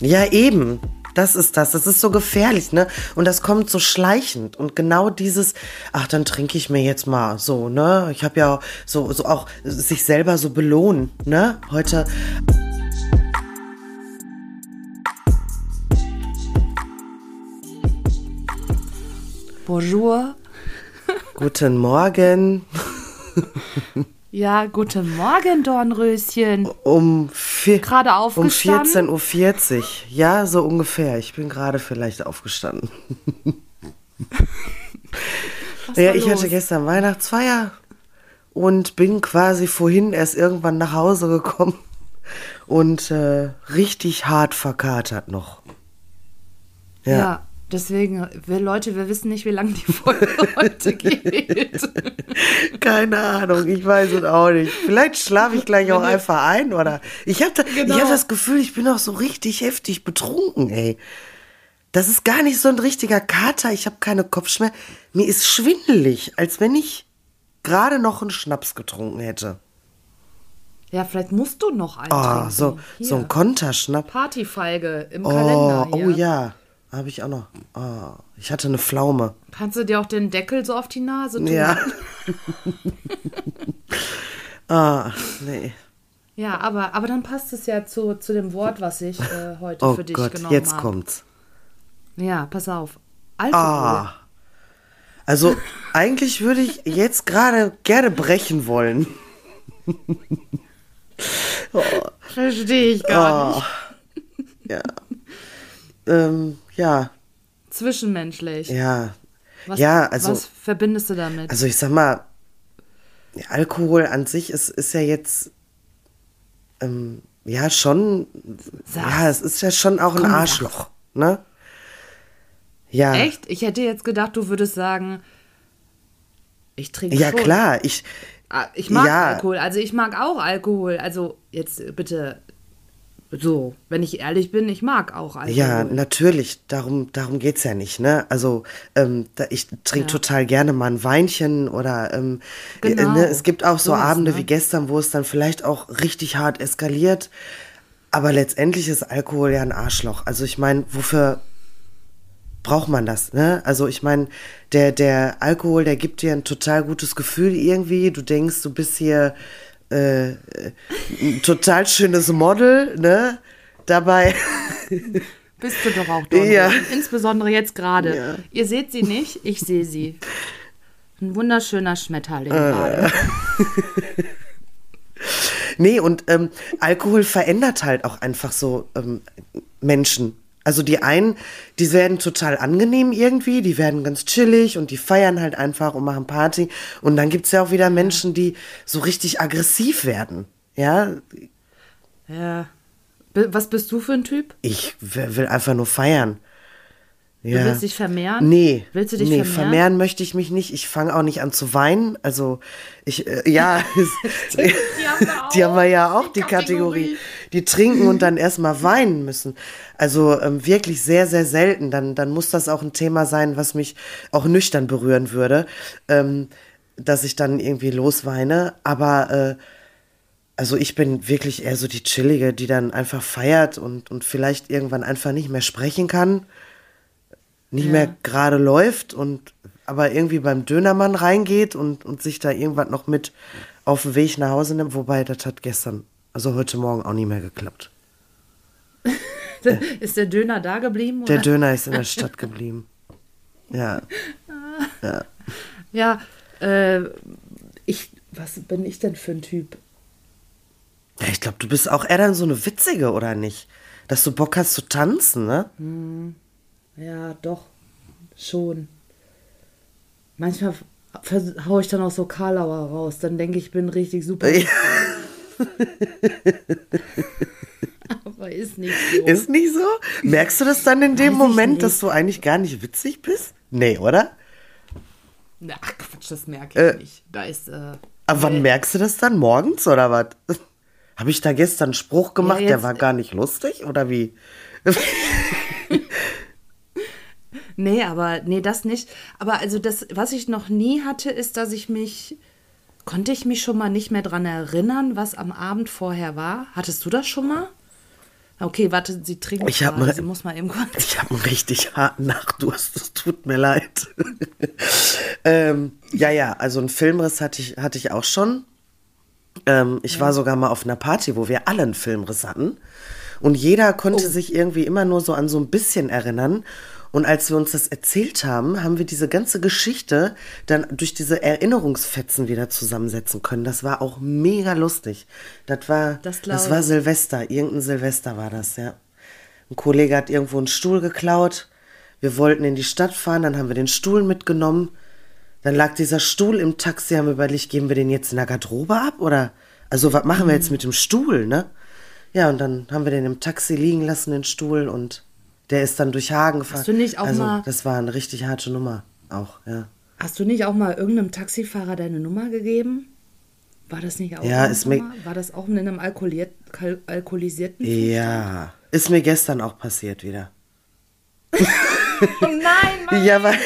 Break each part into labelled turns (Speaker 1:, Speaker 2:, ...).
Speaker 1: Ja, eben. Das ist das. Das ist so gefährlich, ne? Und das kommt so schleichend. Und genau dieses, ach, dann trinke ich mir jetzt mal so, ne? Ich habe ja so, so auch sich selber so belohnen, ne? Heute.
Speaker 2: Bonjour.
Speaker 1: Guten Morgen.
Speaker 2: Ja, guten Morgen, Dornröschen.
Speaker 1: Um, vier,
Speaker 2: Gerade
Speaker 1: um
Speaker 2: aufgestanden?
Speaker 1: 14.40 Uhr. Ja, so ungefähr. Ich bin gerade vielleicht aufgestanden. Ja, ich hatte
Speaker 2: los?
Speaker 1: gestern Weihnachtsfeier und bin quasi vorhin erst irgendwann nach Hause gekommen und äh, richtig hart verkatert noch.
Speaker 2: Ja.
Speaker 1: Ja.
Speaker 2: Deswegen, wir Leute, wir wissen nicht, wie lange die Folge heute geht.
Speaker 1: Keine Ahnung, ich weiß es auch nicht. Vielleicht schlafe ich gleich auch einfach ein oder ich habe da,
Speaker 2: Genau.
Speaker 1: ich hab das Gefühl, ich bin auch so richtig heftig betrunken, ey. Das ist gar nicht so ein richtiger Kater, ich habe keine Kopfschmerzen. Mir ist schwindelig, als wenn ich gerade noch einen Schnaps getrunken hätte.
Speaker 2: Ja, vielleicht musst du noch einen
Speaker 1: Oh,
Speaker 2: trinken.
Speaker 1: so, so ein Konterschnapp.
Speaker 2: Partyfeige im
Speaker 1: Oh,
Speaker 2: Kalender hier.
Speaker 1: oh ja, habe ich auch noch. Oh, ich hatte eine Pflaume.
Speaker 2: Kannst du dir auch den Deckel so auf die Nase tun?
Speaker 1: Ja. ah, nee.
Speaker 2: Ja, aber, aber dann passt es ja zu, zu dem Wort, was ich äh, heute
Speaker 1: Oh
Speaker 2: für dich
Speaker 1: Gott,
Speaker 2: genommen
Speaker 1: jetzt
Speaker 2: habe.
Speaker 1: kommt's.
Speaker 2: Ja, pass auf. Alkohol.
Speaker 1: Ah. Also, eigentlich würde ich jetzt gerade gerne brechen wollen.
Speaker 2: Verstehe ich gar nicht.
Speaker 1: Oh. Ja. ähm, ja,
Speaker 2: Zwischenmenschlich.
Speaker 1: ja.
Speaker 2: Was,
Speaker 1: ja, also-
Speaker 2: Was verbindest du damit?
Speaker 1: Also ich sag mal, Alkohol an sich ist, ist ja jetzt ähm, ja schon,
Speaker 2: Sag's.
Speaker 1: ja, es ist ja schon auch ein
Speaker 2: Komm,
Speaker 1: Arschloch, ne? Ja.
Speaker 2: Echt? Ich hätte jetzt gedacht, du würdest sagen, ich trinke
Speaker 1: Ja,
Speaker 2: schon.
Speaker 1: klar, ich,
Speaker 2: Ah, Ich mag
Speaker 1: Ja.
Speaker 2: Alkohol. Also ich mag auch Alkohol. Also jetzt bitte so, wenn ich ehrlich bin, ich mag auch Alkohol.
Speaker 1: ja, natürlich, darum, darum geht's ja nicht, ne? Also, ähm, da, ich trinke
Speaker 2: Ja.
Speaker 1: total gerne mal ein Weinchen oder ähm,
Speaker 2: Genau.
Speaker 1: äh, ne, es gibt auch so
Speaker 2: Sowas,
Speaker 1: Abende
Speaker 2: ne?
Speaker 1: wie gestern, wo es dann vielleicht auch richtig hart eskaliert. Aber letztendlich ist Alkohol ja ein Arschloch. Also ich meine, wofür braucht man das, ne? Also ich meine, der, der Alkohol, der gibt dir ein total gutes Gefühl irgendwie. Du denkst, du bist hier äh, äh, ein total schönes Model, ne? Dabei,
Speaker 2: Bist du doch auch, Donny.
Speaker 1: Ja.
Speaker 2: Insbesondere jetzt gerade.
Speaker 1: Ja.
Speaker 2: Ihr seht sie nicht, ich sehe sie. Ein wunderschöner Schmetterling
Speaker 1: Äh. nee, und ähm, Alkohol verändert halt auch einfach so ähm, Menschen. Also die einen, die werden total angenehm irgendwie, die werden ganz chillig und die feiern halt einfach und machen Party. Und dann gibt's ja auch wieder Menschen, die so richtig aggressiv werden. Ja,
Speaker 2: Ja. Was bist du für ein Typ?
Speaker 1: Ich will einfach nur feiern. Ja.
Speaker 2: Du willst dich vermehren?
Speaker 1: Nee.
Speaker 2: Willst du dich
Speaker 1: nee,
Speaker 2: vermehren?
Speaker 1: vermehren möchte ich mich nicht. Ich fange auch nicht an zu weinen. Also, ich, äh, ja.
Speaker 2: Die haben wir auch.
Speaker 1: Die haben wir ja auch, die,
Speaker 2: Die
Speaker 1: Kategorie.
Speaker 2: Kategorie.
Speaker 1: Die trinken und dann erstmal weinen müssen. Also ähm, wirklich sehr, sehr selten. Dann, dann muss das auch ein Thema sein, was mich auch nüchtern berühren würde. Ähm, dass ich dann irgendwie losweine. Aber äh, also ich bin wirklich eher so die Chillige, die dann einfach feiert und, und vielleicht irgendwann einfach nicht mehr sprechen kann, nicht
Speaker 2: Ja.
Speaker 1: mehr gerade läuft und aber irgendwie beim Dönermann reingeht und, und sich da irgendwas noch mit auf den Weg nach Hause nimmt, wobei das hat gestern, also heute Morgen auch nicht mehr geklappt.
Speaker 2: Ist der Döner da geblieben?
Speaker 1: Der
Speaker 2: Oder?
Speaker 1: Döner ist in der Stadt geblieben. Ja.
Speaker 2: Ja, äh, ich, was bin ich denn für ein Typ?
Speaker 1: ja ich glaube, du bist auch eher dann so eine Witzige, oder nicht? Dass du Bock hast zu tanzen, ne?
Speaker 2: Ja, doch, schon. Manchmal hau ich dann auch so Karlauer raus, dann denke ich, ich bin richtig super.
Speaker 1: Ja.
Speaker 2: Aber ist nicht so.
Speaker 1: Ist nicht so? Merkst du das dann in dem
Speaker 2: Weiß
Speaker 1: Moment, dass du eigentlich gar nicht witzig bist? Nee, oder?
Speaker 2: Ach Quatsch, das merke ich
Speaker 1: Äh.
Speaker 2: nicht. Da ist, äh,
Speaker 1: Aber wann merkst du das dann? Morgens oder was? Habe ich da gestern einen Spruch gemacht, der
Speaker 2: jetzt-
Speaker 1: war gar nicht lustig? Oder wie?
Speaker 2: Nee, aber nee, das nicht. Aber also das, was ich noch nie hatte, ist, dass ich mich. Konnte ich mich schon mal nicht mehr dran erinnern, was am Abend vorher war? Hattest du das schon mal? Okay, warte, sie trinkt
Speaker 1: Ich hab
Speaker 2: gerade.
Speaker 1: mal-
Speaker 2: Sie muss mal eben kurz.
Speaker 1: Ich habe einen richtig harten Nachdurst, es tut mir leid. ähm, ja, ja, also einen Filmriss hatte ich, hatte ich auch schon. Ähm, ich war sogar mal auf einer Party, wo wir alle einen Filmriss hatten. Und jeder konnte sich irgendwie immer nur so an so ein bisschen erinnern. Und als wir uns das erzählt haben, haben wir diese ganze Geschichte dann durch diese Erinnerungsfetzen wieder zusammensetzen können. Das war auch mega lustig. Das war,
Speaker 2: Das
Speaker 1: das war. Silvester. Irgendein Silvester war das, ja. Ein Kollege hat irgendwo einen Stuhl geklaut. Wir wollten in die Stadt fahren, dann haben wir den Stuhl mitgenommen. Dann lag dieser Stuhl im Taxi, haben wir überlegt, geben wir den jetzt in der Garderobe ab oder? Also, was machen wir
Speaker 2: Mhm.
Speaker 1: jetzt mit dem Stuhl, ne? Ja, und dann haben wir den im Taxi liegen lassen, den Stuhl, und der ist dann durch Hagen gefahren.
Speaker 2: Hast du nicht auch
Speaker 1: also,
Speaker 2: mal-
Speaker 1: Das war eine richtig harte Nummer, auch, ja.
Speaker 2: Hast du nicht auch mal irgendeinem Taxifahrer deine Nummer gegeben? War das nicht auch
Speaker 1: Ja, ist mir-?
Speaker 2: War das auch in einem alkoholiert, alkoholisierten?
Speaker 1: Ja, ist mir gestern auch passiert wieder.
Speaker 2: Oh nein,
Speaker 1: Ja, weil,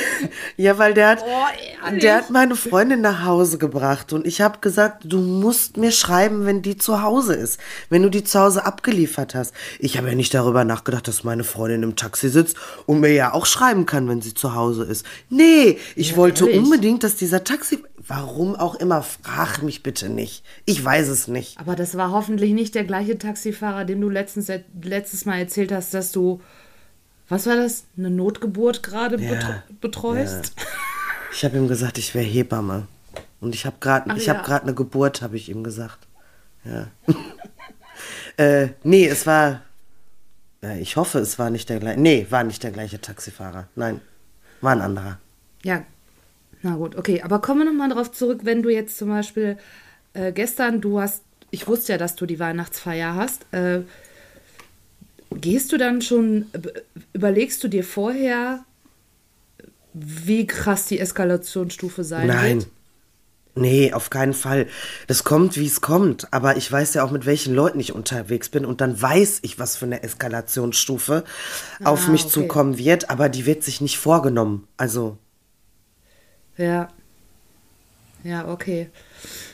Speaker 1: ja, weil der hat,
Speaker 2: Oh,
Speaker 1: der hat meine Freundin nach Hause gebracht und ich habe gesagt, du musst mir schreiben, wenn die zu Hause ist, wenn du die zu Hause abgeliefert hast. Ich habe ja nicht darüber nachgedacht, dass meine Freundin im Taxi sitzt und mir ja auch schreiben kann, wenn sie zu Hause ist. Nee, ich wollte
Speaker 2: ehrlich?
Speaker 1: unbedingt, dass dieser Taxi, warum auch immer, frag mich bitte nicht. Ich weiß es nicht.
Speaker 2: Aber das war hoffentlich nicht der gleiche Taxifahrer, dem du letztens, letztes Mal erzählt hast, dass du, was war das, eine Notgeburt gerade
Speaker 1: Ja,
Speaker 2: betreust?
Speaker 1: Ich habe ihm gesagt, ich wäre Hebamme und ich habe gerade, ich
Speaker 2: ja.
Speaker 1: gerade eine Geburt, habe ich ihm gesagt. Ja. äh, nee, es war. Ja, ich hoffe, es war nicht der gleiche. Nee, war nicht der gleiche Taxifahrer. Nein, war ein anderer.
Speaker 2: Ja, na gut, okay. Aber kommen wir nochmal drauf zurück, wenn du jetzt zum Beispiel äh, gestern, du hast, ich wusste ja, dass du die Weihnachtsfeier hast. Äh, gehst du dann schon, überlegst du dir vorher, wie krass die Eskalationsstufe sein
Speaker 1: Nein.
Speaker 2: wird?
Speaker 1: Nee, auf keinen Fall. Das kommt, wie es kommt. Aber ich weiß ja auch, mit welchen Leuten ich unterwegs bin. Und dann weiß ich, was für eine Eskalationsstufe auf
Speaker 2: Ah,
Speaker 1: mich
Speaker 2: okay.
Speaker 1: zukommen wird. Aber die wird sich nicht vorgenommen. Also,
Speaker 2: Ja. Ja, okay.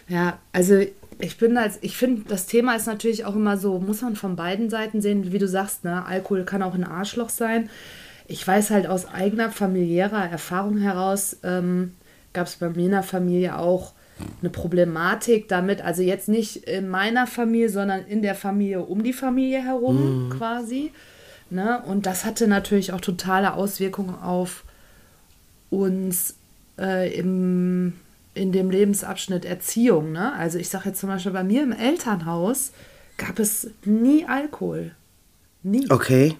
Speaker 2: Ja, also ich bin als, ich finde, das Thema ist natürlich auch immer so, muss man von beiden Seiten sehen, wie du sagst, ne? Alkohol kann auch ein Arschloch sein. Ich weiß halt aus eigener familiärer Erfahrung heraus, ähm, gab es bei mir in der Familie auch eine Problematik damit, also jetzt nicht in meiner Familie, sondern in der Familie um die Familie herum quasi. Ne? Und das hatte natürlich auch totale Auswirkungen auf uns äh, im, in dem Lebensabschnitt Erziehung. Ne? Also ich sage jetzt zum Beispiel, bei mir im Elternhaus gab es nie Alkohol. Nie.
Speaker 1: okay.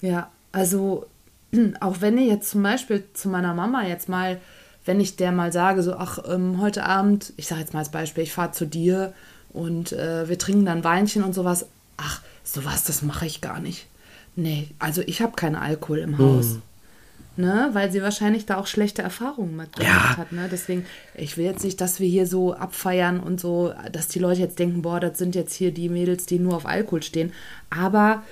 Speaker 2: Ja, also auch wenn ich jetzt zum Beispiel zu meiner Mama jetzt mal, wenn ich der mal sage, so, ach, ähm, heute Abend, ich sage jetzt mal als Beispiel, ich fahre zu dir und äh, wir trinken dann Weinchen und sowas. Ach, sowas, das mache ich gar nicht. Nee, also ich habe keinen Alkohol im Haus. Ne, weil sie wahrscheinlich da auch schlechte Erfahrungen mit gemacht
Speaker 1: Ja.
Speaker 2: hat. Ne? Deswegen, ich will jetzt nicht, dass wir hier so abfeiern und so, dass die Leute jetzt denken, boah, das sind jetzt hier die Mädels, die nur auf Alkohol stehen. Aber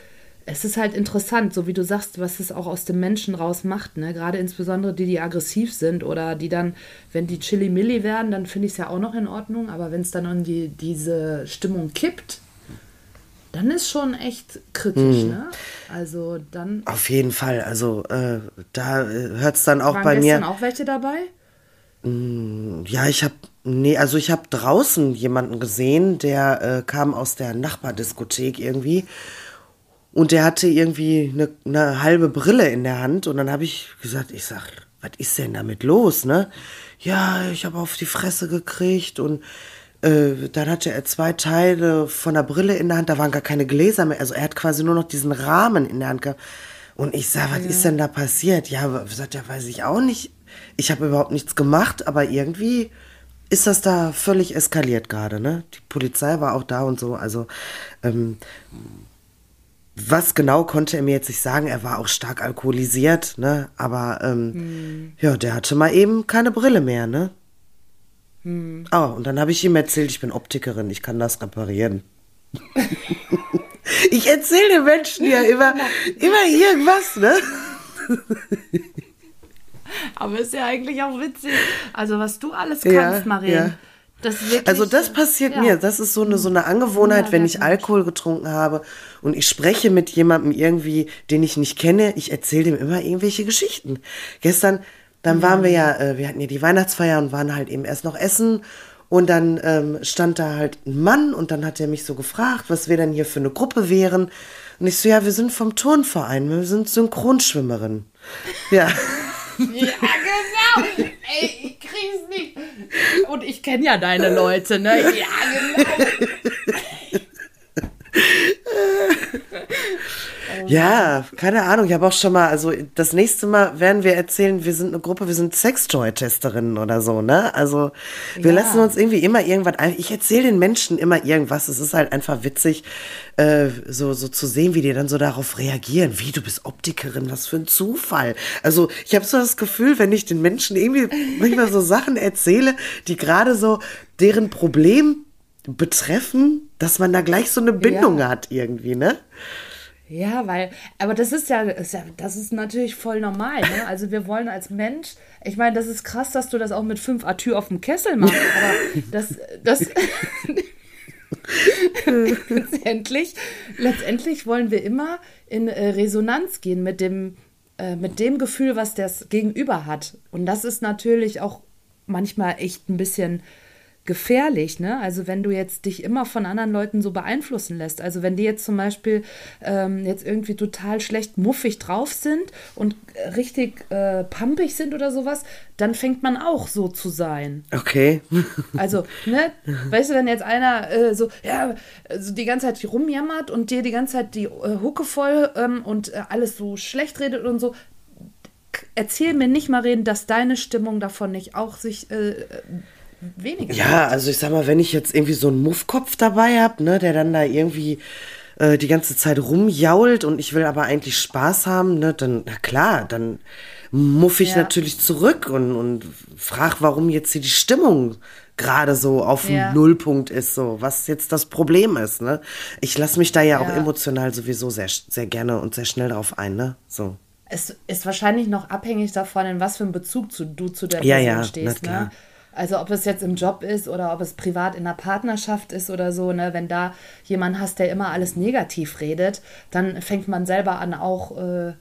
Speaker 2: es ist halt interessant, so wie du sagst, was es auch aus dem Menschen raus macht. Ne? Gerade insbesondere die, die aggressiv sind oder die dann, wenn die Chili-Milli werden, dann finde ich es ja auch noch in Ordnung. Aber wenn es dann in die, diese Stimmung kippt, dann ist schon echt kritisch. Ne? Also dann
Speaker 1: Auf jeden Fall. Also äh, da hört es dann auch
Speaker 2: waren
Speaker 1: bei mir.
Speaker 2: auch welche dabei.
Speaker 1: Ja, ich habe nee, also ich habe draußen jemanden gesehen, der äh, kam aus der Nachbardiskothek irgendwie und der hatte irgendwie eine, eine halbe Brille in der Hand und dann habe ich gesagt, ich sag, was ist denn damit los, ne? Ja, ich habe auf die Fresse gekriegt und äh, dann hatte er zwei Teile von der Brille in der Hand, da waren gar keine Gläser mehr, also er hat quasi nur noch diesen Rahmen in der Hand gehabt. Und ich sag, was ist denn da passiert? Ja, sagt er, weiß ich auch nicht. Ich habe überhaupt nichts gemacht, aber irgendwie ist das da völlig eskaliert gerade, ne? Die Polizei war auch da und so. Also, ähm, was genau konnte er mir jetzt nicht sagen? Er war auch stark alkoholisiert, ne? Aber ähm, ja, der hatte mal eben keine Brille mehr, ne? Oh, und dann habe ich ihm erzählt, ich bin Optikerin, ich kann das reparieren. ich erzähle den Menschen ja immer, immer irgendwas, ne?
Speaker 2: Aber ist ja eigentlich auch witzig. Also was du alles
Speaker 1: Ja,
Speaker 2: kannst, Marien.
Speaker 1: ja. Das wirklich, also das passiert ja. mir. Das ist so eine, so eine Angewohnheit, wenn ich Alkohol getrunken habe und ich spreche mit jemandem irgendwie, den ich nicht kenne, ich erzähle dem immer irgendwelche Geschichten. Gestern, dann waren wir ja, äh, wir hatten ja die Weihnachtsfeier und waren halt eben erst noch essen und dann ähm, stand da halt ein Mann und dann hat er mich so gefragt, was wir denn hier für eine Gruppe wären. Und ich so, ja, wir sind vom Turnverein, wir sind Synchronschwimmerin. Ja.
Speaker 2: ja, genau. Ey, ich krieg's nicht. Und ich kenne ja deine Leute, ne? Ja, genau.
Speaker 1: Ja, keine Ahnung. Ich habe auch schon mal, also das nächste Mal werden wir erzählen, wir sind eine Gruppe, wir sind Sextoy-Testerinnen oder so, ne? Also wir ja. lassen uns irgendwie immer irgendwas ein. Ich erzähle den Menschen immer irgendwas. Es ist halt einfach witzig, äh, so, so zu sehen, wie die dann so darauf reagieren. Wie, du bist Optikerin, was für ein Zufall. Also ich habe so das Gefühl, wenn ich den Menschen irgendwie manchmal so Sachen erzähle, die gerade so deren Problem betreffen, dass man da gleich so eine Bindung ja. hat irgendwie, ne?
Speaker 2: Ja, weil, aber das ist ja, ist ja, das ist natürlich voll normal. Ne? Also wir wollen als Mensch, ich meine, das ist krass, dass du das auch mit fünf Atür auf dem Kessel machst, aber das, das letztendlich, letztendlich wollen wir immer in äh, Resonanz gehen mit dem, äh, mit dem Gefühl, was das Gegenüber hat. Und das ist natürlich auch manchmal echt ein bisschen gefährlich, ne? Also wenn du jetzt dich immer von anderen Leuten so beeinflussen lässt. Also wenn die jetzt zum Beispiel ähm, jetzt irgendwie total schlecht muffig drauf sind und richtig äh, pumpig sind oder sowas, dann fängt man auch so zu sein.
Speaker 1: Okay.
Speaker 2: Also, ne? Weißt du, wenn jetzt einer äh, so, ja, so die ganze Zeit rumjammert und dir die ganze Zeit die äh, Hucke voll ähm, und äh, alles so schlecht redet und so, erzähl mir nicht mal reden, dass deine Stimmung davon nicht auch sich äh, weniger.
Speaker 1: Ja, also ich sag mal, wenn ich jetzt irgendwie so einen Muffkopf dabei habe, ne, der dann da irgendwie äh, die ganze Zeit rumjault und ich will aber eigentlich Spaß haben, ne, dann, na klar, dann muff ich ja. natürlich zurück und, und frag, warum jetzt hier die Stimmung gerade so auf dem ja. Nullpunkt ist, so, was jetzt das Problem ist, ne? Ich lasse mich da ja, ja, auch emotional sowieso sehr, sehr gerne und sehr schnell drauf ein, ne? So.
Speaker 2: Es ist wahrscheinlich noch abhängig davon, in was für einem Bezug zu, du zu der Person ja, ja, stehst, ne? Also ob es jetzt im Job ist oder ob es privat in der Partnerschaft ist oder so, ne, wenn da jemand hast, der immer alles negativ redet, dann fängt man selber an auch äh,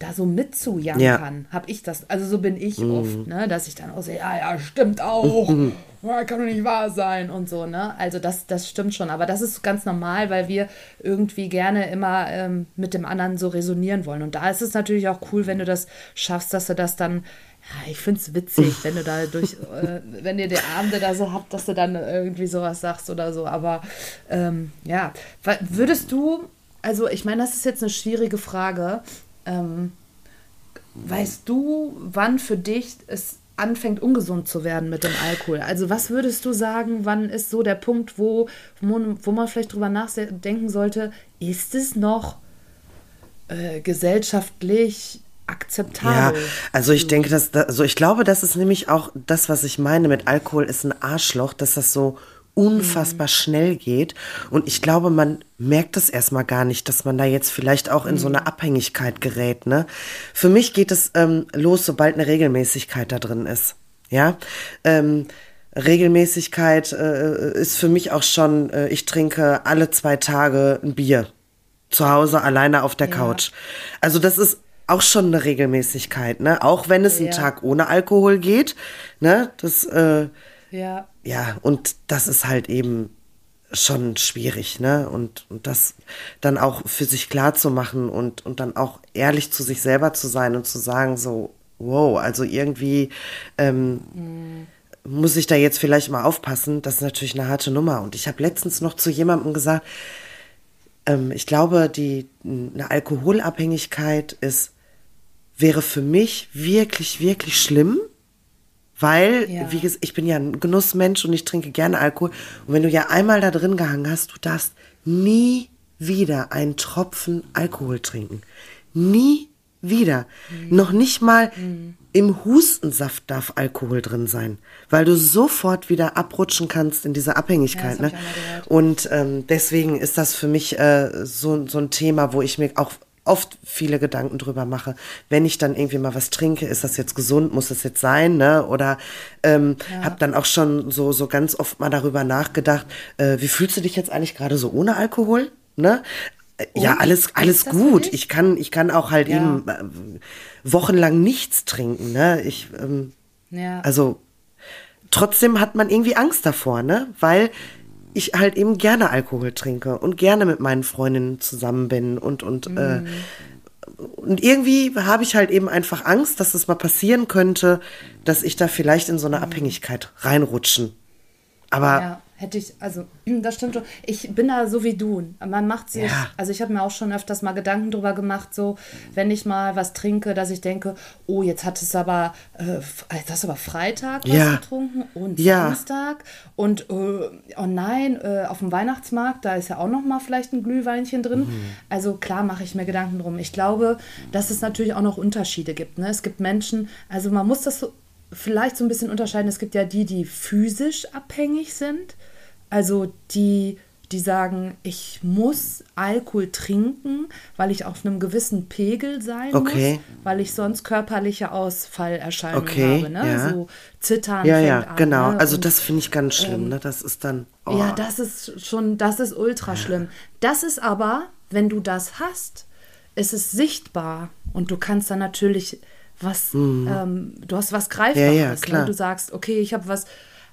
Speaker 2: da so mitzujammern. Ja. Hab ich das, also so bin ich mhm. oft, ne, dass ich dann auch sehe, ja, ja, stimmt auch. kann doch nicht wahr sein und so, ne? Also das, das stimmt schon. Aber das ist ganz normal, weil wir irgendwie gerne immer ähm, mit dem anderen so resonieren wollen. Und da ist es natürlich auch cool, wenn du das schaffst, dass du das dann ich finde es witzig, wenn du da durch, äh, wenn ihr die Abende da so habt, dass du dann irgendwie sowas sagst oder so. Aber ähm, ja, würdest du, also ich meine, das ist jetzt eine schwierige Frage. Ähm, weißt du, wann für dich es anfängt, ungesund zu werden mit dem Alkohol? Also was würdest du sagen, wann ist so der Punkt, wo, wo man vielleicht drüber nachdenken sollte, ist es noch äh, gesellschaftlich akzeptabel.
Speaker 1: Ja, also ich denke, dass, also ich glaube, das ist nämlich auch das, was ich meine mit Alkohol, ist ein Arschloch, dass das so unfassbar mhm. schnell geht. Und ich glaube, man merkt das erstmal gar nicht, dass man da jetzt vielleicht auch in mhm. so eine Abhängigkeit gerät. Ne? Für mich geht es ähm, los, sobald eine Regelmäßigkeit da drin ist. Ja. Ähm, Regelmäßigkeit äh, ist für mich auch schon, äh, ich trinke alle zwei Tage ein Bier. Zu Hause alleine auf der ja. Couch. Also das ist auch schon eine Regelmäßigkeit, ne? Auch wenn es ja. einen Tag ohne Alkohol geht, ne? Das, äh, ja. Ja, und das ist halt eben schon schwierig, ne? Und, und das dann auch für sich klar zu machen und, und dann auch ehrlich zu sich selber zu sein und zu sagen, so, wow, also irgendwie ähm, mhm. muss ich da jetzt vielleicht mal aufpassen. Das ist natürlich eine harte Nummer. Und ich habe letztens noch zu jemandem gesagt, ähm, ich glaube, die eine Alkoholabhängigkeit ist wäre für mich wirklich, wirklich schlimm, weil, ja. wie gesagt, ich bin ja ein Genussmensch und ich trinke gerne Alkohol. Und wenn du ja einmal da drin gehangen hast, du darfst nie wieder einen Tropfen Alkohol trinken. Nie wieder. Mhm. Noch nicht mal mhm. im Hustensaft darf Alkohol drin sein, weil du sofort wieder abrutschen kannst in diese Abhängigkeit. Ja, ne? Und ähm, deswegen ist das für mich äh, so, so ein Thema, wo ich mir auch oft viele Gedanken drüber mache. Wenn ich dann irgendwie mal was trinke, ist das jetzt gesund, muss das jetzt sein, ne? Oder ähm, ja. habe dann auch schon so, so ganz oft mal darüber nachgedacht, äh, wie fühlst du dich jetzt eigentlich gerade so ohne Alkohol? Ne? Äh, Und? Ja, alles, alles gut. Ich kann, ich kann auch halt ja. eben äh, wochenlang nichts trinken, ne? Ich, ähm, ja. also trotzdem hat man irgendwie Angst davor, ne? Weil ich halt eben gerne Alkohol trinke und gerne mit meinen Freundinnen zusammen bin und und mm. äh, und irgendwie habe ich halt eben einfach Angst, dass es mal passieren könnte, dass ich da vielleicht in so eine mm. Abhängigkeit reinrutschen. Aber
Speaker 2: ja. Hätte ich, also, das stimmt schon. Ich bin da so wie du. Man macht sich, ja. also ich habe mir auch schon öfters mal Gedanken drüber gemacht, so, wenn ich mal was trinke, dass ich denke, oh, jetzt hat es aber, äh, das aber Freitag was ja. getrunken und ja. Samstag und, äh, oh nein, äh, auf dem Weihnachtsmarkt, da ist ja auch noch mal vielleicht ein Glühweinchen drin. Mhm. Also klar mache ich mir Gedanken drum. Ich glaube, dass es natürlich auch noch Unterschiede gibt. Ne? Es gibt Menschen, also man muss das so vielleicht so ein bisschen unterscheiden. Es gibt ja die, die physisch abhängig sind also die, die sagen, ich muss Alkohol trinken, weil ich auf einem gewissen Pegel sein okay. muss, weil ich sonst körperliche Ausfallerscheinungen okay, habe, ne?
Speaker 1: Ja.
Speaker 2: So zittern.
Speaker 1: Ja, ja, an, genau. Ne? Also Und, das finde ich ganz schlimm, ähm, ne? Das ist dann.
Speaker 2: Oh. Ja, das ist schon, das ist ultra schlimm. Das ist aber, wenn du das hast, ist es sichtbar und du kannst dann natürlich was, mhm. ähm, du hast was Greifbares. Ja, ja, ne? klar. Du sagst, okay, ich habe was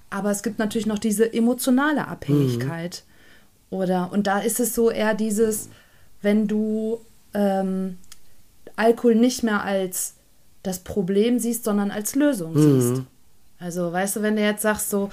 Speaker 2: aber es gibt natürlich noch diese emotionale Abhängigkeit. Mhm. Oder, und da ist es so eher dieses, wenn du ähm, Alkohol nicht mehr als das Problem siehst, sondern als Lösung mhm. siehst. Also, weißt du, wenn du jetzt sagst so,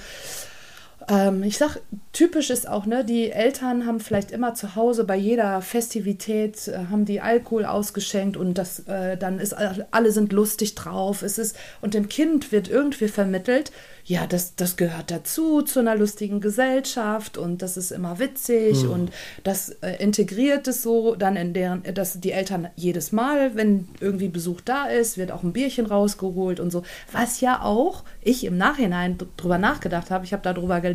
Speaker 2: ähm, ich sag, typisch ist auch, ne, die Eltern haben vielleicht immer zu Hause bei jeder Festivität äh, haben die Alkohol ausgeschenkt und das äh, dann ist alle sind lustig drauf. Es ist und dem Kind wird irgendwie vermittelt, ja, das, das gehört dazu, zu einer lustigen Gesellschaft und das ist immer witzig mhm. und das äh, integriert es so dann in deren, dass die Eltern jedes Mal, wenn irgendwie Besuch da ist, wird auch ein Bierchen rausgeholt und so. Was ja auch ich im Nachhinein drüber nachgedacht habe, ich habe darüber gelesen,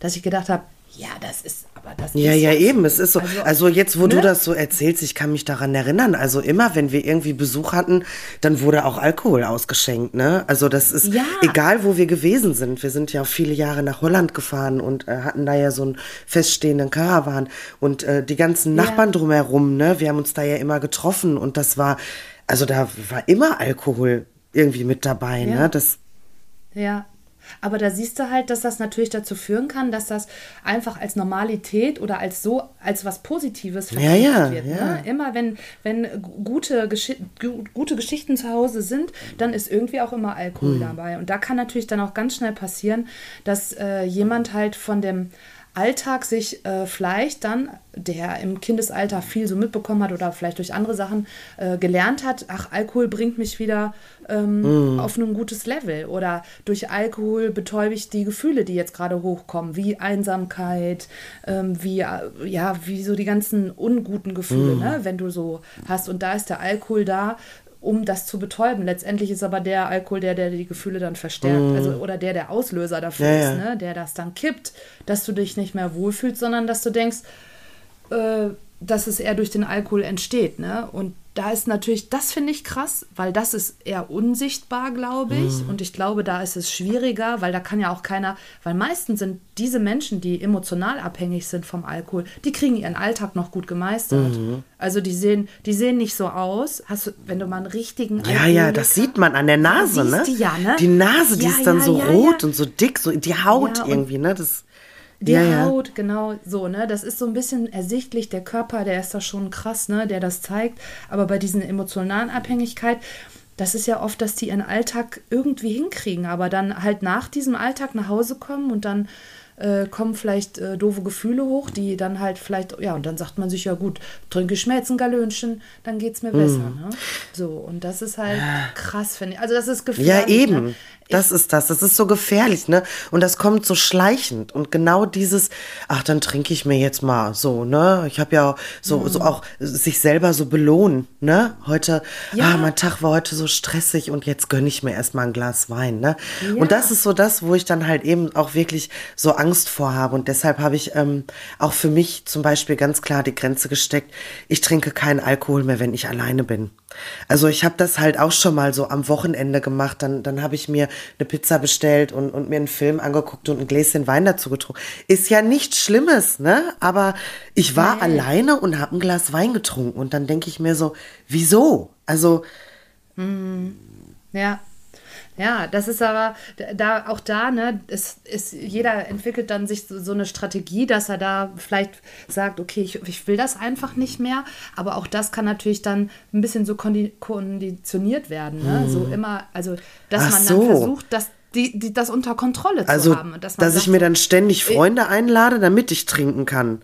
Speaker 2: dass ich gedacht habe, ja, das ist, aber das
Speaker 1: ja,
Speaker 2: ist.
Speaker 1: Ja, ja, eben. Es ist so. Also, also jetzt, wo ne? du das so erzählst, ich kann mich daran erinnern. Also immer, wenn wir irgendwie Besuch hatten, dann wurde auch Alkohol ausgeschenkt, ne? Also das ist ja. egal, wo wir gewesen sind. Wir sind ja auch viele Jahre nach Holland gefahren und äh, hatten da ja so einen feststehenden Karawan und äh, die ganzen Nachbarn ja. drumherum, ne? Wir haben uns da ja immer getroffen und das war, also da war immer Alkohol irgendwie mit dabei, ne? ja. ne? Das
Speaker 2: ja, aber da siehst du halt, dass das natürlich dazu führen kann, dass das einfach als Normalität oder als so, als was Positives
Speaker 1: verkauft ja, ja,
Speaker 2: wird.
Speaker 1: Ja.
Speaker 2: Ne? Immer wenn, wenn gute, Gesch gute Geschichten zu Hause sind, dann ist irgendwie auch immer Alkohol hm. dabei. Und da kann natürlich dann auch ganz schnell passieren, dass äh, jemand halt von dem Alltag sich äh, vielleicht dann, der im Kindesalter viel so mitbekommen hat oder vielleicht durch andere Sachen äh, gelernt hat, ach, Alkohol bringt mich wieder ähm, mm. auf ein gutes Level oder durch Alkohol betäube ich die Gefühle, die jetzt gerade hochkommen, wie Einsamkeit, ähm, wie, äh, ja, wie so die ganzen unguten Gefühle, mm. ne, wenn du so hast. Und da ist der Alkohol da, um das zu betäuben. Letztendlich ist aber der Alkohol der, der die Gefühle dann verstärkt. Mm. Also, oder der, der Auslöser dafür ja, ist, ne? der das dann kippt, dass du dich nicht mehr wohlfühlst, sondern dass du denkst, äh, dass es eher durch den Alkohol entsteht. Ne? Und da ist natürlich, das finde ich krass, weil das ist eher unsichtbar, glaube ich. Mhm. Und ich glaube, da ist es schwieriger, weil da kann ja auch keiner, weil meistens sind diese Menschen, die emotional abhängig sind vom Alkohol, die kriegen ihren Alltag noch gut gemeistert. Mhm. Also die sehen, die sehen nicht so aus. Hast du, wenn du mal einen richtigen
Speaker 1: Ja, ja, das sieht man an der Nase, ne?
Speaker 2: Die, ja, ne?
Speaker 1: Die Nase, die ja, ist dann ja, so rot und so dick, so die Haut irgendwie, ne? Das
Speaker 2: die ja, Haut, ja. genau so, ne? Das ist so ein bisschen ersichtlich, der Körper, der ist da schon krass, ne, der das zeigt. Aber bei diesen emotionalen Abhängigkeit, das ist ja oft, dass die ihren Alltag irgendwie hinkriegen, aber dann halt nach diesem Alltag nach Hause kommen und dann äh, kommen vielleicht äh, doofe Gefühle hoch, die dann halt vielleicht, ja, und dann sagt man sich, ja gut, trinke ich jetzt ein Galönchen, dann geht es mir besser. Mm. Ne? So, und das ist halt krass, finde ich. Also das ist gefährlich.
Speaker 1: Ja, eben.
Speaker 2: Ne?
Speaker 1: Das ist das. Das ist so gefährlich, ne? Und das kommt so schleichend. Und genau dieses, ach, dann trinke ich mir jetzt mal so, ne? Ich habe ja so, mhm. so auch sich selber so belohnen, ne? Heute, ja. ah, mein Tag war heute so stressig und jetzt gönne ich mir erstmal ein Glas Wein, ne? Ja. Und das ist so das, wo ich dann halt eben auch wirklich so Angst vor habe. Und deshalb habe ich ähm, auch für mich zum Beispiel ganz klar die Grenze gesteckt. Ich trinke keinen Alkohol mehr, wenn ich alleine bin. Also ich habe das halt auch schon mal so am Wochenende gemacht. Dann, dann habe ich mir eine Pizza bestellt und, und mir einen Film angeguckt und ein Gläschen Wein dazu getrunken. Ist ja nichts Schlimmes, ne? Aber ich war Nein. alleine und habe ein Glas Wein getrunken. Und dann denke ich mir so, wieso? Also.
Speaker 2: Mhm. Ja. Ja, das ist aber da auch da, ne, ist, ist jeder entwickelt dann sich so, so, eine Strategie, dass er da vielleicht sagt, okay, ich, ich will das einfach nicht mehr, aber auch das kann natürlich dann ein bisschen so konditioniert werden, ne? Hm. So immer, also dass Ach man dann so. versucht, dass die, die, das unter Kontrolle
Speaker 1: also,
Speaker 2: zu haben.
Speaker 1: Dass, dass sagt, ich mir dann ständig Freunde ich, einlade, damit ich trinken kann.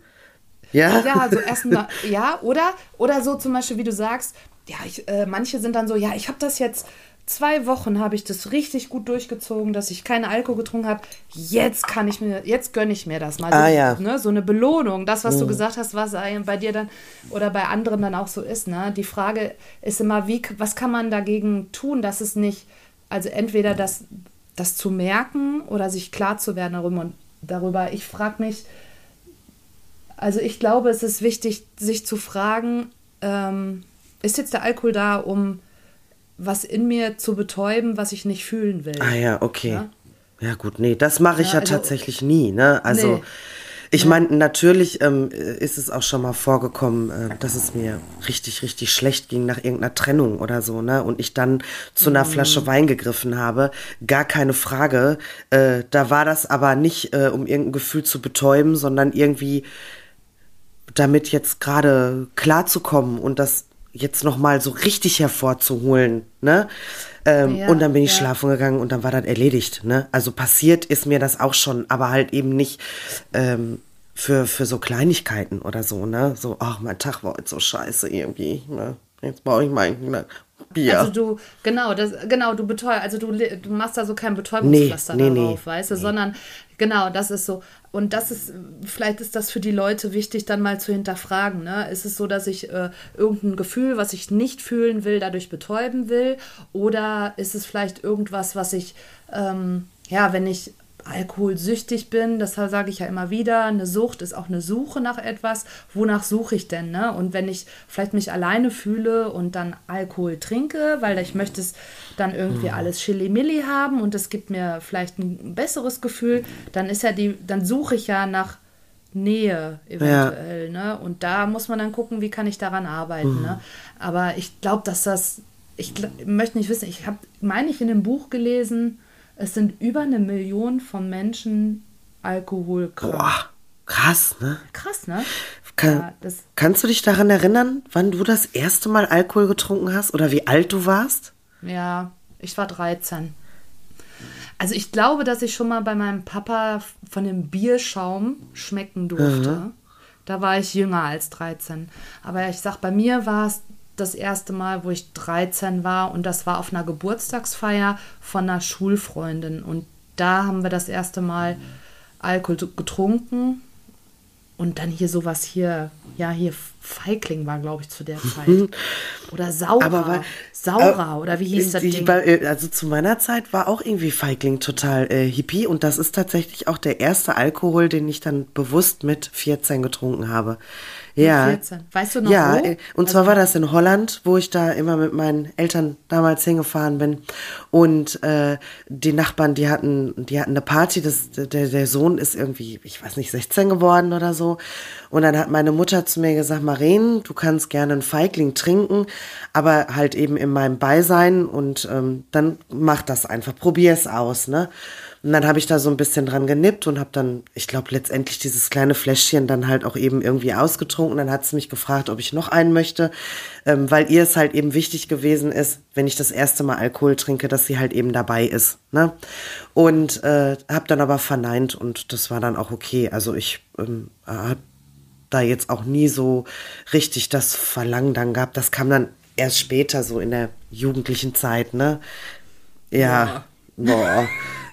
Speaker 1: Ja,
Speaker 2: ja so erstmal, ja, oder, oder so zum Beispiel, wie du sagst, ja, ich, äh, manche sind dann so, ja, ich habe das jetzt zwei Wochen habe ich das richtig gut durchgezogen, dass ich keine Alkohol getrunken habe. Jetzt kann ich mir, jetzt gönne ich mir das mal.
Speaker 1: Ah, so, ja.
Speaker 2: ne, so eine Belohnung, das, was mhm. du gesagt hast, was bei dir dann oder bei anderen dann auch so ist. Ne? Die Frage ist immer, wie, was kann man dagegen tun, dass es nicht, also entweder das, das zu merken oder sich klar zu werden darüber. Darüber. Ich frage mich, also ich glaube, es ist wichtig, sich zu fragen, ähm, ist jetzt der Alkohol da, um was in mir zu betäuben, was ich nicht fühlen will.
Speaker 1: Ah ja, okay. Ja, ja gut, nee, das mache ich ja, ja also, tatsächlich nie, ne? Also nee. ich meine, natürlich ähm, ist es auch schon mal vorgekommen, äh, dass es mir richtig, richtig schlecht ging nach irgendeiner Trennung oder so, ne? Und ich dann zu einer mm. Flasche Wein gegriffen habe. Gar keine Frage. Äh, da war das aber nicht, äh, um irgendein Gefühl zu betäuben, sondern irgendwie damit jetzt gerade klarzukommen und das jetzt noch mal so richtig hervorzuholen, ne? Ähm, ja, und dann bin ich ja. schlafen gegangen und dann war das erledigt, ne? Also passiert ist mir das auch schon, aber halt eben nicht ähm, für, für so Kleinigkeiten oder so, ne? So, ach, mein Tag war heute so scheiße irgendwie, ne? Jetzt brauche ich mal ne? Bier.
Speaker 2: Also du, genau, das, genau, du betäubst, also du, du machst da so kein Betäubungspflaster nee, nee, darauf, nee, weißt du, sondern genau, das ist so. Und das ist, vielleicht ist das für die Leute wichtig, dann mal zu hinterfragen. Ne? Ist es so, dass ich äh, irgendein Gefühl, was ich nicht fühlen will, dadurch betäuben will? Oder ist es vielleicht irgendwas, was ich, ähm, ja, wenn ich alkoholsüchtig bin, das sage ich ja immer wieder, eine Sucht ist auch eine Suche nach etwas. Wonach suche ich denn? Ne? Und wenn ich vielleicht mich alleine fühle und dann Alkohol trinke, weil ich möchte es dann irgendwie mhm. alles Chili-Milli haben und es gibt mir vielleicht ein besseres Gefühl, dann ist ja die, dann suche ich ja nach Nähe eventuell. Ja. Ne? Und da muss man dann gucken, wie kann ich daran arbeiten. Mhm. Ne? Aber ich glaube, dass das, ich möchte nicht wissen, ich habe, meine ich, in dem Buch gelesen, es sind über eine Million von Menschen alkoholkrank. Boah,
Speaker 1: krass, ne?
Speaker 2: Krass, ne?
Speaker 1: Kann, ja, kannst du dich daran erinnern, wann du das erste Mal Alkohol getrunken hast oder wie alt du warst?
Speaker 2: Ja, ich war 13. Also ich glaube, dass ich schon mal bei meinem Papa von dem Bierschaum schmecken durfte. Mhm. Da war ich jünger als 13. Aber ich sag, bei mir war es das erste Mal, wo ich 13 war und das war auf einer Geburtstagsfeier von einer Schulfreundin und da haben wir das erste Mal Alkohol getrunken und dann hier sowas hier, ja, hier Feigling war, glaube ich, zu der Zeit. Oder Saurer. Aber war, Saurer, oder wie hieß das Ding?
Speaker 1: War, äh, also zu meiner Zeit war auch irgendwie Feigling total äh, hippie und das ist tatsächlich auch der erste Alkohol, den ich dann bewusst mit 14 getrunken habe. Ja. 14.
Speaker 2: Weißt du noch
Speaker 1: Ja,
Speaker 2: wo?
Speaker 1: Äh, und also, zwar war das in Holland, wo ich da immer mit meinen Eltern damals hingefahren bin. Und äh, die Nachbarn, die hatten, die hatten eine Party. Das, der, der Sohn ist irgendwie, ich weiß nicht, 16 geworden oder so. Und dann hat meine Mutter zu mir gesagt, Maren, du kannst gerne einen Feigling trinken, aber halt eben in meinem Beisein und ähm, dann mach das einfach, probier es aus, ne? Und dann habe ich da so ein bisschen dran genippt und habe dann, ich glaube, letztendlich dieses kleine Fläschchen dann halt auch eben irgendwie ausgetrunken. Dann hat sie mich gefragt, ob ich noch einen möchte, ähm, weil ihr es halt eben wichtig gewesen ist, wenn ich das erste Mal Alkohol trinke, dass sie halt eben dabei ist. Ne? Und äh, habe dann aber verneint und das war dann auch okay. Also ich ähm, habe da jetzt auch nie so richtig das Verlangen dann gehabt. Das kam dann erst später, so in der jugendlichen Zeit, ne? Ja. ja. Boah.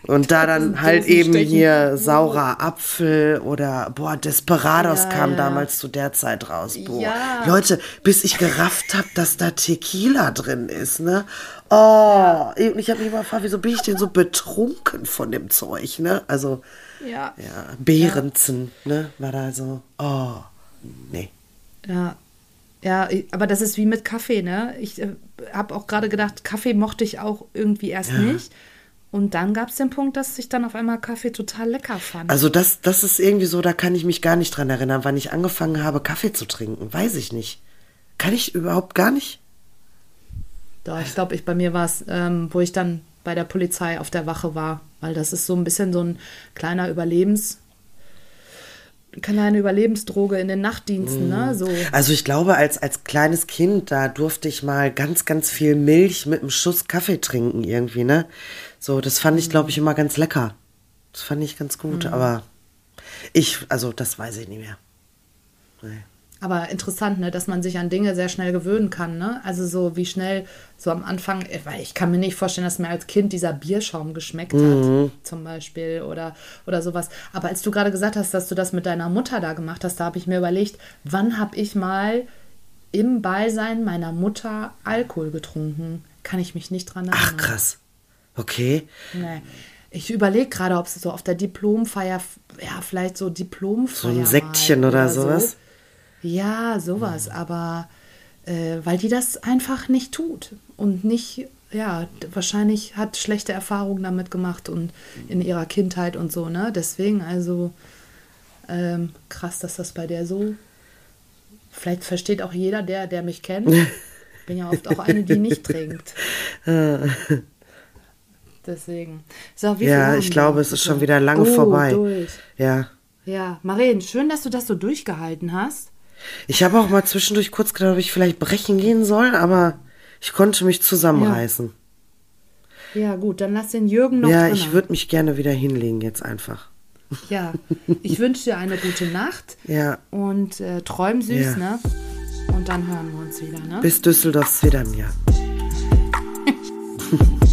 Speaker 1: Und da dann halt eben hier saurer Apfel oder boah, Desperados
Speaker 2: Ja,
Speaker 1: kam
Speaker 2: ja.
Speaker 1: damals zu der Zeit raus. Boah.
Speaker 2: Ja.
Speaker 1: Leute, bis ich gerafft habe, dass da Tequila drin ist, ne? Oh, und ich habe mich mal gefragt, wieso bin ich denn so betrunken von dem Zeug, ne? Also,
Speaker 2: Ja.
Speaker 1: ja, Behrensen, ne? War da so, oh, nee.
Speaker 2: Ja. Ja, aber das ist wie mit Kaffee, ne? Ich äh, habe auch gerade gedacht, Kaffee mochte ich auch irgendwie erst nicht. Und dann gab es den Punkt, dass ich dann auf einmal Kaffee total lecker fand.
Speaker 1: Also das, das ist irgendwie so, da kann ich mich gar nicht dran erinnern, wann ich angefangen habe, Kaffee zu trinken. Weiß ich nicht. Kann ich überhaupt gar nicht?
Speaker 2: Doch, ich glaube, ich, bei mir war es, ähm, wo ich dann bei der Polizei auf der Wache war, weil das ist so ein bisschen so ein kleiner Überlebens, kleine Überlebensdroge in den Nachtdiensten, ne? So.
Speaker 1: Also ich glaube, als, als kleines Kind, da durfte ich mal ganz, ganz viel Milch mit einem Schuss Kaffee trinken irgendwie, ne? So, das fand ich, glaube ich, immer ganz lecker. Das fand ich ganz gut, aber ich, also das weiß ich nicht mehr. Nee.
Speaker 2: Aber interessant, ne, dass man sich an Dinge sehr schnell gewöhnen kann, ne? Also so wie schnell, so am Anfang, äh, weil ich kann mir nicht vorstellen, dass mir als Kind dieser Bierschaum geschmeckt hat, zum Beispiel, oder, oder sowas. Aber als du gerade gesagt hast, dass du das mit deiner Mutter da gemacht hast, da habe ich mir überlegt, wann habe ich mal im Beisein meiner Mutter Alkohol getrunken? Kann ich mich nicht dran erinnern.
Speaker 1: Ach, krass. Okay.
Speaker 2: Nee. Ich überlege gerade, ob es so auf der Diplomfeier, ja, vielleicht so Diplomfeier.
Speaker 1: So ein Säckchen
Speaker 2: mal
Speaker 1: oder sowas?
Speaker 2: So. Ja, sowas, aber äh, weil die das einfach nicht tut und nicht, ja, wahrscheinlich hat schlechte Erfahrungen damit gemacht und in ihrer Kindheit und so, ne? Deswegen, also ähm, krass, dass das bei der so. Vielleicht versteht auch jeder, der, der mich kennt. Ich bin ja oft auch eine, die nicht trinkt. Deswegen. So,
Speaker 1: Ja, ich glaube, es ist schon wieder lange
Speaker 2: Oh,
Speaker 1: vorbei.
Speaker 2: Durch.
Speaker 1: Ja.
Speaker 2: Ja, Maren, schön, dass du das so durchgehalten hast.
Speaker 1: Ich habe auch mal zwischendurch kurz gedacht, ob ich vielleicht brechen gehen soll, aber ich konnte mich zusammenreißen.
Speaker 2: Ja, gut, dann lass den Jürgen noch
Speaker 1: Ja,
Speaker 2: drinne.
Speaker 1: ich würde mich gerne wieder hinlegen jetzt einfach.
Speaker 2: Ja, ich wünsche dir eine gute Nacht
Speaker 1: Ja,
Speaker 2: und äh, träum süß,
Speaker 1: Ja.
Speaker 2: ne? Und dann hören wir uns wieder, ne?
Speaker 1: bis Düsseldorf Svidanja.